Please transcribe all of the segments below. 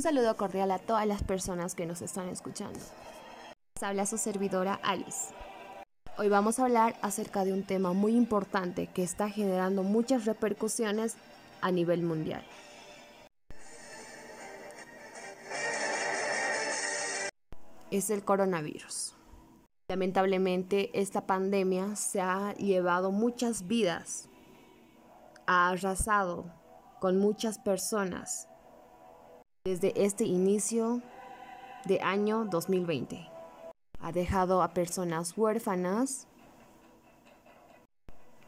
Un saludo cordial a todas las personas que nos están escuchando. Les habla su servidora Alice. Hoy vamos a hablar acerca de un tema muy importante que está generando muchas repercusiones a nivel mundial. Es el coronavirus. Lamentablemente esta pandemia se ha llevado muchas vidas, ha arrasado con muchas personas desde este inicio de año 2020. Ha dejado a personas huérfanas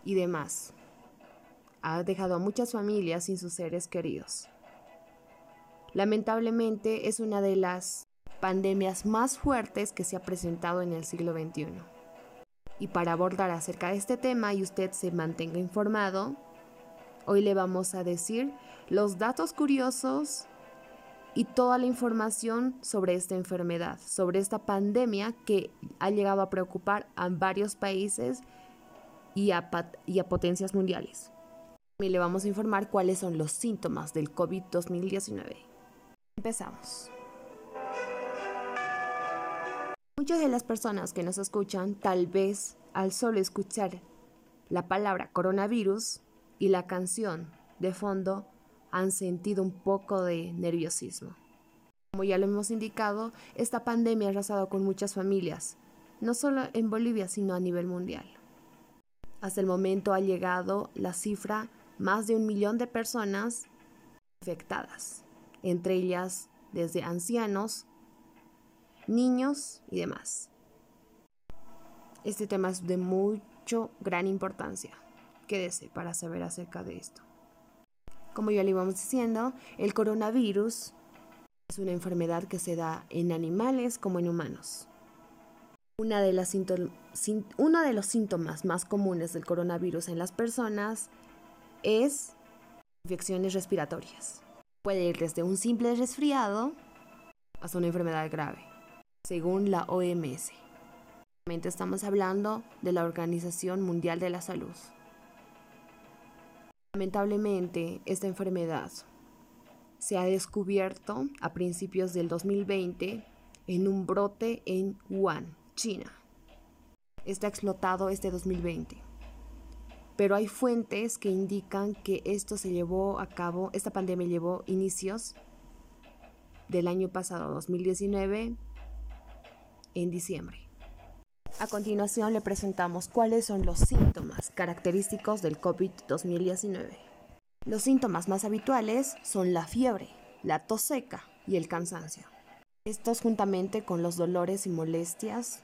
y demás. Ha dejado a muchas familias sin sus seres queridos. Lamentablemente es una de las pandemias más fuertes que se ha presentado en el siglo XXI. Y para abordar acerca de este tema y usted se mantenga informado, hoy le vamos a decir los datos curiosos y toda la información sobre esta enfermedad, sobre esta pandemia que ha llegado a preocupar a varios países y a, y a potencias mundiales. Y le vamos a informar cuáles son los síntomas del COVID-2019. Empezamos. Muchas de las personas que nos escuchan, tal vez al solo escuchar la palabra coronavirus y la canción de fondo, han sentido un poco de nerviosismo. Como ya lo hemos indicado, esta pandemia ha arrasado con muchas familias, no solo en Bolivia, sino a nivel mundial. Hasta el momento ha llegado la cifra más de un millón de personas infectadas, entre ellas desde ancianos, niños y demás. Este tema es de mucho gran importancia. Quédese para saber acerca de esto. Como ya le íbamos diciendo, el coronavirus es una enfermedad que se da en animales como en humanos. uno de los síntomas más comunes del coronavirus en las personas es infecciones respiratorias. Puede ir desde un simple resfriado hasta una enfermedad grave, según la OMS. Estamos hablando de la Organización Mundial de la Salud. Lamentablemente, esta enfermedad se ha descubierto a principios del 2020 en un brote en Wuhan, China. Está explotado este 2020. Pero hay fuentes que indican que esto se llevó a cabo, esta pandemia llevó inicios del año pasado, 2019, en diciembre. A continuación le presentamos cuáles son los síntomas característicos del COVID-2019. Los síntomas más habituales son la fiebre, la tos seca y el cansancio. Estos juntamente con los dolores y molestias,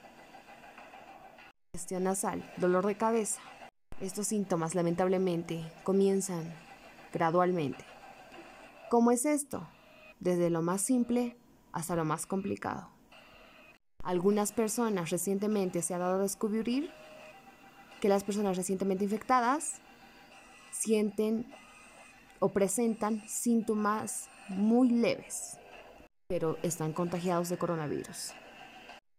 gestión nasal, dolor de cabeza. Estos síntomas lamentablemente comienzan gradualmente. ¿Cómo es esto? Desde lo más simple hasta lo más complicado. Algunas personas recientemente se ha dado a descubrir que las personas recientemente infectadas sienten o presentan síntomas muy leves, pero están contagiados de coronavirus.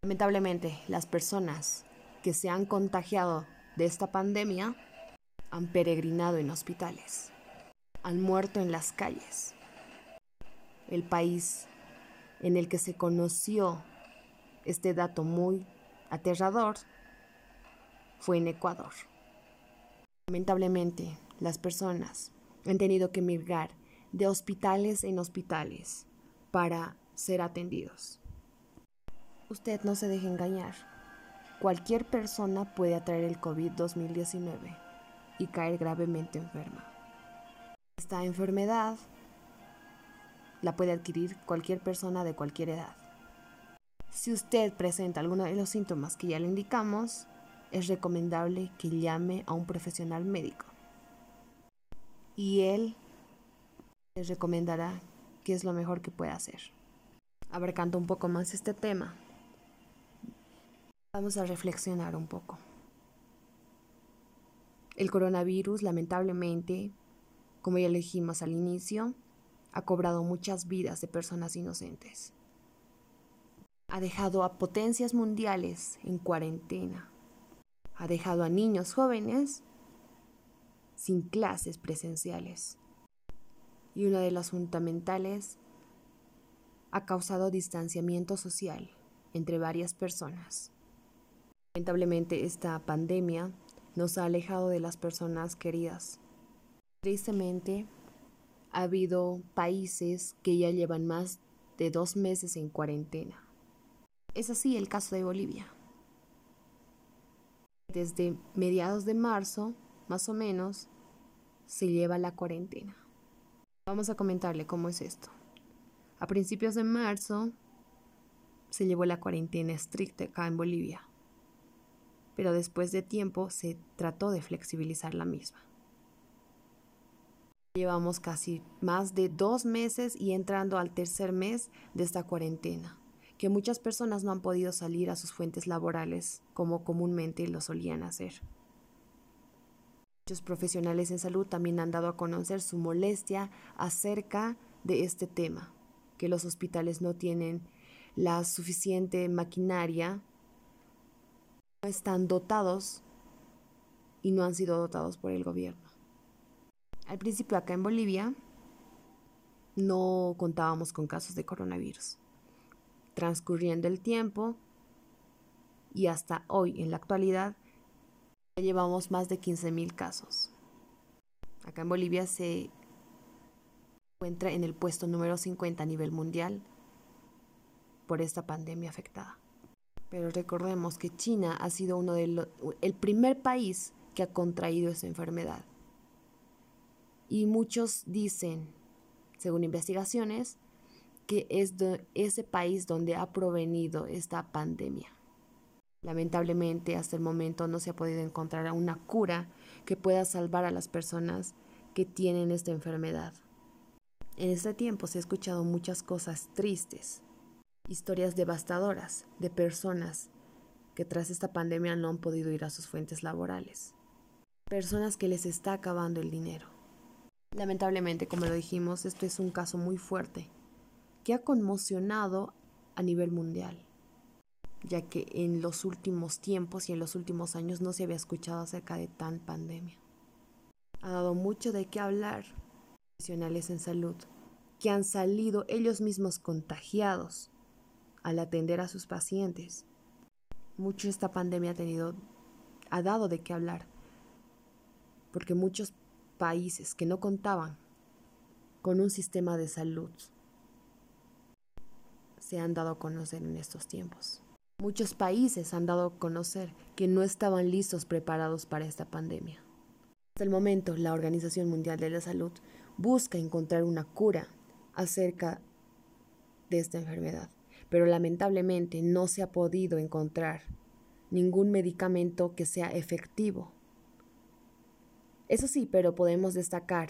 Lamentablemente, las personas que se han contagiado de esta pandemia han peregrinado en hospitales, han muerto en las calles. El país en el que se conoció este dato muy aterrador fue en Ecuador. Lamentablemente, las personas han tenido que migrar de hospitales en hospitales para ser atendidos. Usted no se deje engañar. Cualquier persona puede atraer el COVID-2019 y caer gravemente enferma. Esta enfermedad la puede adquirir cualquier persona de cualquier edad. Si usted presenta alguno de los síntomas que ya le indicamos, es recomendable que llame a un profesional médico. Y él les recomendará qué es lo mejor que puede hacer. Abarcando un poco más este tema, vamos a reflexionar un poco. El coronavirus, lamentablemente, como ya le dijimos al inicio, ha cobrado muchas vidas de personas inocentes ha dejado a potencias mundiales en cuarentena. Ha dejado a niños jóvenes sin clases presenciales. Y una de las fundamentales ha causado distanciamiento social entre varias personas. Lamentablemente esta pandemia nos ha alejado de las personas queridas. Tristemente, ha habido países que ya llevan más de dos meses en cuarentena. Es así el caso de Bolivia. Desde mediados de marzo, más o menos, se lleva la cuarentena. Vamos a comentarle cómo es esto. A principios de marzo se llevó la cuarentena estricta acá en Bolivia, pero después de tiempo se trató de flexibilizar la misma. Llevamos casi más de dos meses y entrando al tercer mes de esta cuarentena, que muchas personas no han podido salir a sus fuentes laborales como comúnmente lo solían hacer. Muchos profesionales en salud también han dado a conocer su molestia acerca de este tema, que los hospitales no tienen la suficiente maquinaria, no están dotados y no han sido dotados por el gobierno. Al principio acá en Bolivia no contábamos con casos de coronavirus. Transcurriendo el tiempo y hasta hoy en la actualidad ya llevamos más de 15.000 casos. Acá en Bolivia se encuentra en el puesto número 50 a nivel mundial por esta pandemia afectada. Pero recordemos que China ha sido uno de el primer país que ha contraído esta enfermedad. Y muchos dicen, según investigaciones, que es ese país donde ha provenido esta pandemia. Lamentablemente, hasta el momento no se ha podido encontrar una cura que pueda salvar a las personas que tienen esta enfermedad. En este tiempo se ha escuchado muchas cosas tristes, historias devastadoras de personas que tras esta pandemia no han podido ir a sus fuentes laborales, personas que les está acabando el dinero. Lamentablemente, como lo dijimos, esto es un caso muy fuerte ha conmocionado a nivel mundial, ya que en los últimos tiempos y en los últimos años no se había escuchado acerca de tan pandemia. Ha dado mucho de qué hablar profesionales en salud que han salido ellos mismos contagiados al atender a sus pacientes. Mucho esta pandemia ha tenido ha dado de qué hablar porque muchos países que no contaban con un sistema de salud se han dado a conocer en estos tiempos. Muchos países han dado a conocer que no estaban listos preparados para esta pandemia. Hasta el momento, la Organización Mundial de la Salud busca encontrar una cura acerca de esta enfermedad, pero lamentablemente no se ha podido encontrar ningún medicamento que sea efectivo eso sí, pero podemos destacar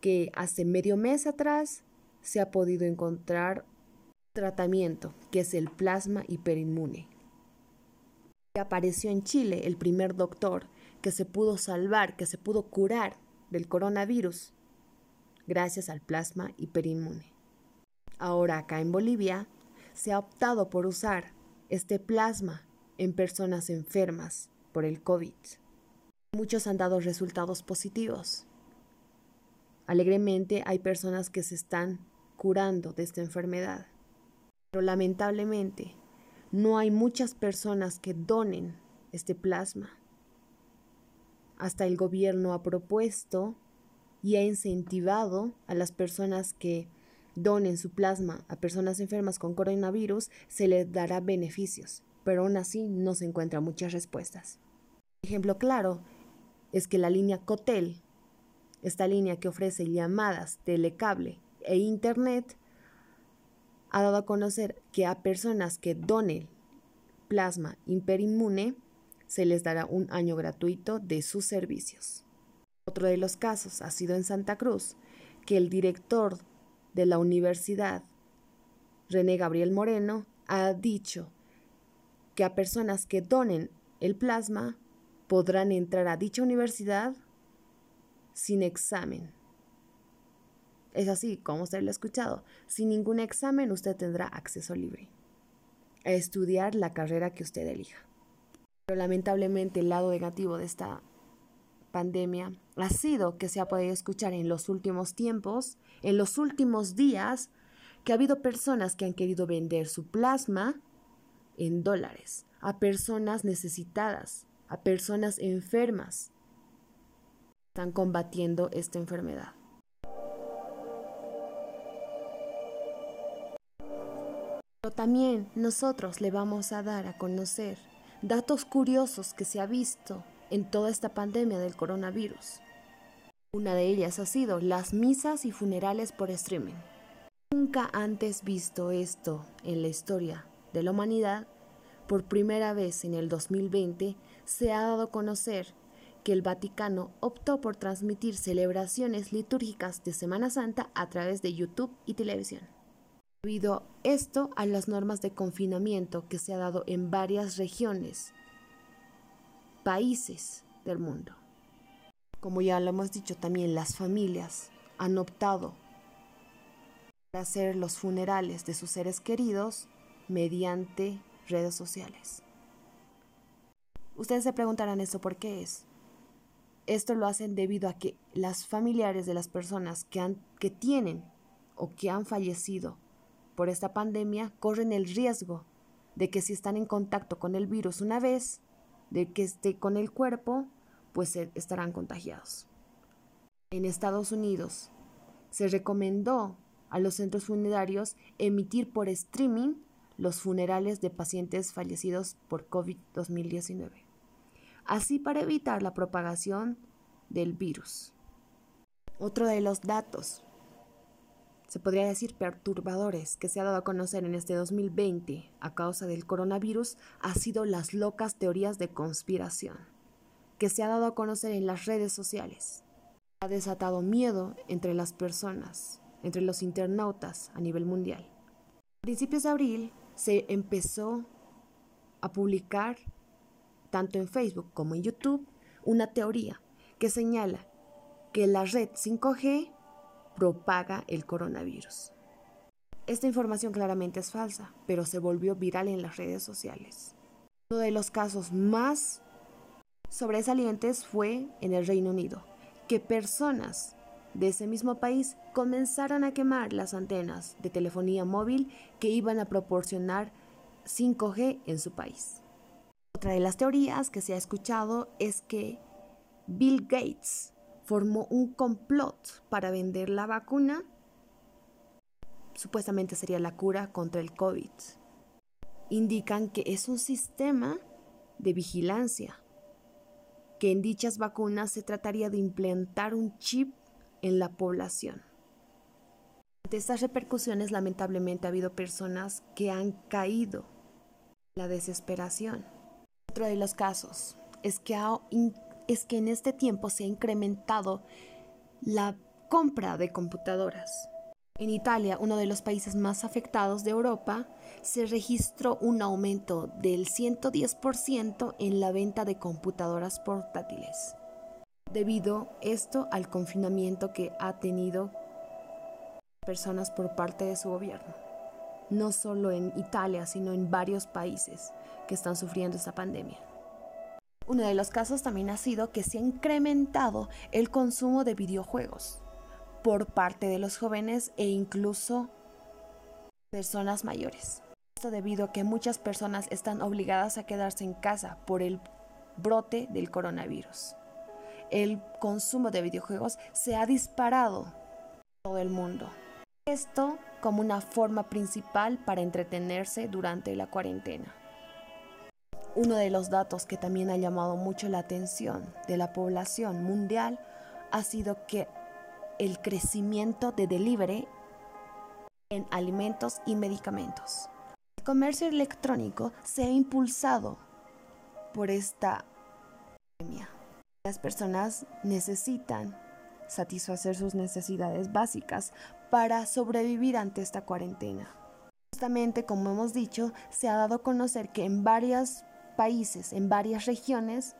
que hace medio mes atrás se ha podido encontrar tratamiento, que es el plasma hiperinmune. Apareció en Chile el primer doctor que se pudo salvar, que se pudo curar del coronavirus gracias al plasma hiperinmune. Ahora acá en Bolivia se ha optado por usar este plasma en personas enfermas por el COVID. Muchos han dado resultados positivos. Alegremente hay personas que se están curando de esta enfermedad. Pero lamentablemente no hay muchas personas que donen este plasma. Hasta el gobierno ha propuesto y ha incentivado a las personas que donen su plasma a personas enfermas con coronavirus, se les dará beneficios, pero aún así no se encuentran muchas respuestas. Ejemplo claro es que la línea Cotel, esta línea que ofrece llamadas, telecable e internet, ha dado a conocer que a personas que donen plasma imperinmune se les dará un año gratuito de sus servicios. Otro de los casos ha sido en Santa Cruz, que el director de la universidad, René Gabriel Moreno, ha dicho que a personas que donen el plasma podrán entrar a dicha universidad sin examen. Es así, como usted lo ha escuchado, sin ningún examen usted tendrá acceso libre a estudiar la carrera que usted elija. Pero lamentablemente el lado negativo de esta pandemia ha sido que se ha podido escuchar en los últimos tiempos, en los últimos días, que ha habido personas que han querido vender su plasma en dólares a personas necesitadas, a personas enfermas. Están combatiendo esta enfermedad. También nosotros le vamos a dar a conocer datos curiosos que se ha visto en toda esta pandemia del coronavirus. Una de ellas ha sido las misas y funerales por streaming. Nunca antes visto esto en la historia de la humanidad, por primera vez en el 2020 se ha dado a conocer que el Vaticano optó por transmitir celebraciones litúrgicas de Semana Santa a través de YouTube y televisión. Debido esto a las normas de confinamiento que se ha dado en varias regiones, países del mundo. Como ya lo hemos dicho, también las familias han optado por hacer los funerales de sus seres queridos mediante redes sociales. Ustedes se preguntarán esto por qué es. Esto lo hacen debido a que las familiares de las personas que, han, que tienen o que han fallecido por esta pandemia corren el riesgo de que si están en contacto con el virus una vez, de que esté con el cuerpo, pues estarán contagiados. En Estados Unidos se recomendó a los centros funerarios emitir por streaming los funerales de pacientes fallecidos por COVID-2019, así para evitar la propagación del virus. Otro de los datos se podría decir perturbadores que se ha dado a conocer en este 2020 a causa del coronavirus ha sido las locas teorías de conspiración que se ha dado a conocer en las redes sociales. Ha desatado miedo entre las personas, entre los internautas a nivel mundial. A principios de abril se empezó a publicar, tanto en Facebook como en YouTube, una teoría que señala que la red 5G propaga el coronavirus. Esta información claramente es falsa, pero se volvió viral en las redes sociales. Uno de los casos más sobresalientes fue en el Reino Unido, que personas de ese mismo país comenzaron a quemar las antenas de telefonía móvil que iban a proporcionar 5G en su país. Otra de las teorías que se ha escuchado es que Bill Gates formó un complot para vender la vacuna. Supuestamente sería la cura contra el COVID. Indican que es un sistema de vigilancia, que en dichas vacunas se trataría de implantar un chip en la población. Ante estas repercusiones, lamentablemente ha habido personas que han caído en la desesperación. Otro de los casos es que ha es que en este tiempo se ha incrementado la compra de computadoras. En Italia, uno de los países más afectados de Europa, se registró un aumento del 110% en la venta de computadoras portátiles, debido esto al confinamiento que ha tenido personas por parte de su gobierno, no solo en Italia, sino en varios países que están sufriendo esta pandemia. Uno de los casos también ha sido que se ha incrementado el consumo de videojuegos por parte de los jóvenes e incluso personas mayores. Esto debido a que muchas personas están obligadas a quedarse en casa por el brote del coronavirus. El consumo de videojuegos se ha disparado en todo el mundo. Esto como una forma principal para entretenerse durante la cuarentena. Uno de los datos que también ha llamado mucho la atención de la población mundial ha sido que el crecimiento de delivery en alimentos y medicamentos. El comercio electrónico se ha impulsado por esta pandemia. Las personas necesitan satisfacer sus necesidades básicas para sobrevivir ante esta cuarentena. Justamente, como hemos dicho, se ha dado a conocer que en varias países, en varias regiones,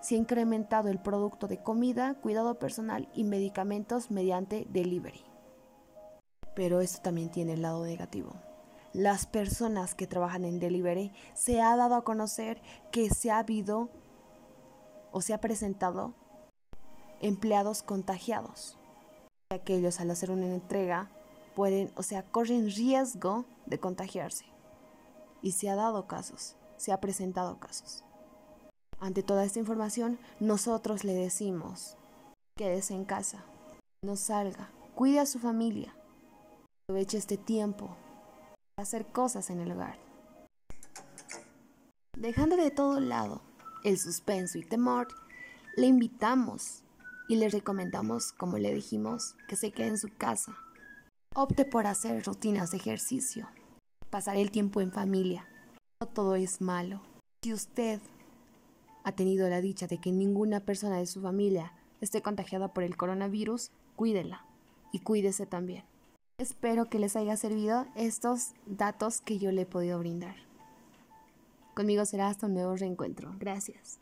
se ha incrementado el producto de comida, cuidado personal y medicamentos mediante delivery. Pero esto también tiene el lado negativo. Las personas que trabajan en delivery se ha dado a conocer que se ha habido o se ha presentado empleados contagiados. Aquellos al hacer una entrega pueden, o sea, corren riesgo de contagiarse. Y se ha dado casos, se ha presentado casos. Ante toda esta información, nosotros le decimos, quédese en casa, no salga, cuide a su familia, aproveche este tiempo para hacer cosas en el hogar. Dejando de todo lado el suspenso y temor, le invitamos y le recomendamos, como le dijimos, que se quede en su casa. Opte por hacer rutinas de ejercicio, pasar el tiempo en familia. No todo es malo. Si usted ha tenido la dicha de que ninguna persona de su familia esté contagiada por el coronavirus, cuídela y cuídese también. Espero que les haya servido estos datos que yo le he podido brindar. Conmigo será hasta un nuevo reencuentro. Gracias.